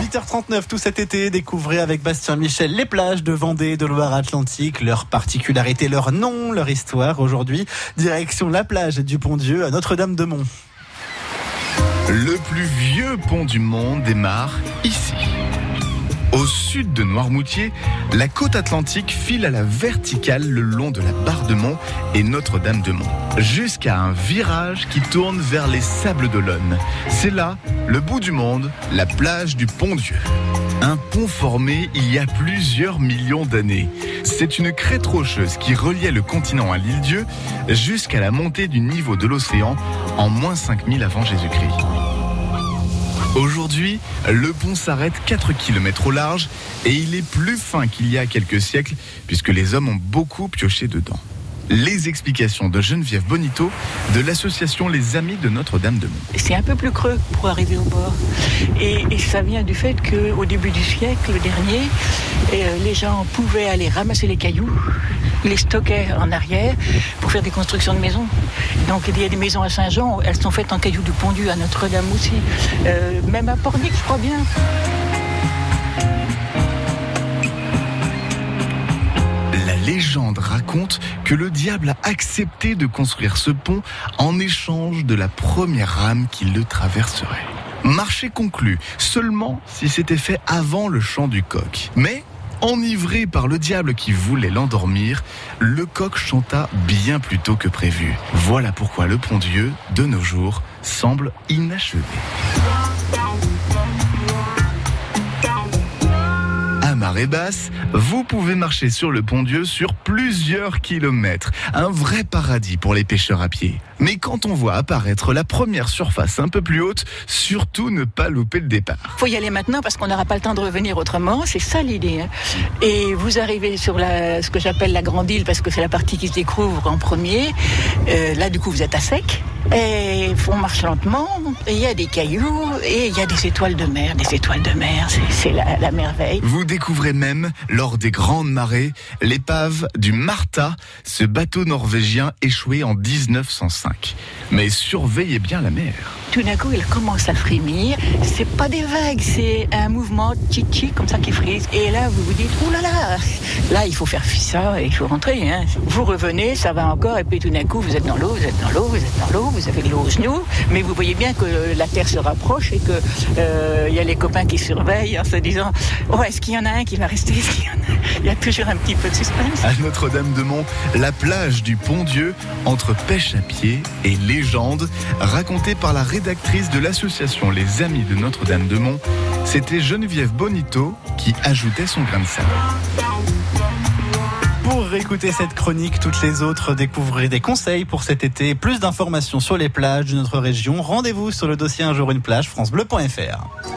8h39 tout cet été, découvrez avec Bastien Michel les plages de Vendée, de Loire-Atlantique, leurs particularités, leur nom, leur histoire. Aujourd'hui, direction la plage du Pont-Dieu à Notre-Dame-de-Mont. Le plus vieux pont du monde démarre ici. Au sud de Noirmoutier, la côte atlantique file à la verticale le long de la barre de Mont et Notre-Dame-de-Mont, jusqu'à un virage qui tourne vers les Sables d'Olonne. C'est là, le bout du monde, la plage du Pont-Dieu. Un pont formé il y a plusieurs millions d'années. C'est une crête rocheuse qui reliait le continent à l'île Dieu jusqu'à la montée du niveau de l'océan en moins 5000 avant Jésus-Christ. Aujourd'hui, le pont s'arrête 4 km au large et il est plus fin qu'il y a quelques siècles puisque les hommes ont beaucoup pioché dedans. Les explications de Geneviève Bonito de l'association Les Amis de Notre-Dame-de-Mont. C'est un peu plus creux pour arriver au bord. Et, ça vient du fait qu'au début du siècle dernier, euh, les gens pouvaient aller ramasser les cailloux, les stocker en arrière pour faire des constructions de maisons. Donc il y a des maisons à Saint-Jean, elles sont faites en cailloux du Pondu, à Notre-Dame aussi. Euh, même à Pornic, je crois bien. La légende raconte que le diable a accepté de construire ce pont en échange de la première rame qui le traverserait. Marché conclu, seulement si c'était fait avant le chant du coq. Mais, enivré par le diable qui voulait l'endormir, le coq chanta bien plus tôt que prévu. Voilà pourquoi le pont Dieu, de nos jours, semble inachevé. Marée basse, vous pouvez marcher sur le pont Dieu sur plusieurs kilomètres. Un vrai paradis pour les pêcheurs à pied. Mais quand on voit apparaître la première surface un peu plus haute, surtout ne pas louper le départ. faut y aller maintenant parce qu'on n'aura pas le temps de revenir autrement. C'est ça l'idée. hein. Et vous arrivez sur la, ce que j'appelle la grande île parce que c'est la partie qui se découvre en premier. Euh, là, du coup, vous êtes à sec. Et on marche lentement. Il y a des cailloux et il y a des étoiles de mer. Des étoiles de mer, c'est- c'est la, la merveille. Vous découvrez même, lors des grandes marées, l'épave du Martha, ce bateau norvégien échoué en 1905. Mais surveillez bien la mer. Tout d'un coup, il commence à frémir. C'est pas des vagues, c'est un mouvement tchi comme ça qui frise. Et là, vous vous dites, oh là là, il faut faire ça, et il faut rentrer. Hein. Vous revenez, ça va encore, et puis tout d'un coup, vous êtes dans l'eau, vous êtes dans l'eau, vous êtes dans l'eau, vous avez de l'eau aux genoux, mais vous voyez bien que la terre se rapproche et que euh, il y a les copains qui surveillent en se disant, oh, est-ce qu'il y en a un qui va rester Est-ce qu'il y en a Il y a toujours un petit peu de suspense. À Notre-Dame-de-Mont, la plage du Pont-Dieu, entre pêche à pied et légende, racontée par la rédactrice de l'association Les Amis de Notre-Dame-de-Mont, c'était Geneviève Bonito qui ajoutait son grain de sel. Pour écouter cette chronique, toutes les autres, découvrez des conseils pour cet été, plus d'informations sur les plages de notre région. Rendez-vous sur le dossier Un jour une plage, francebleu.fr.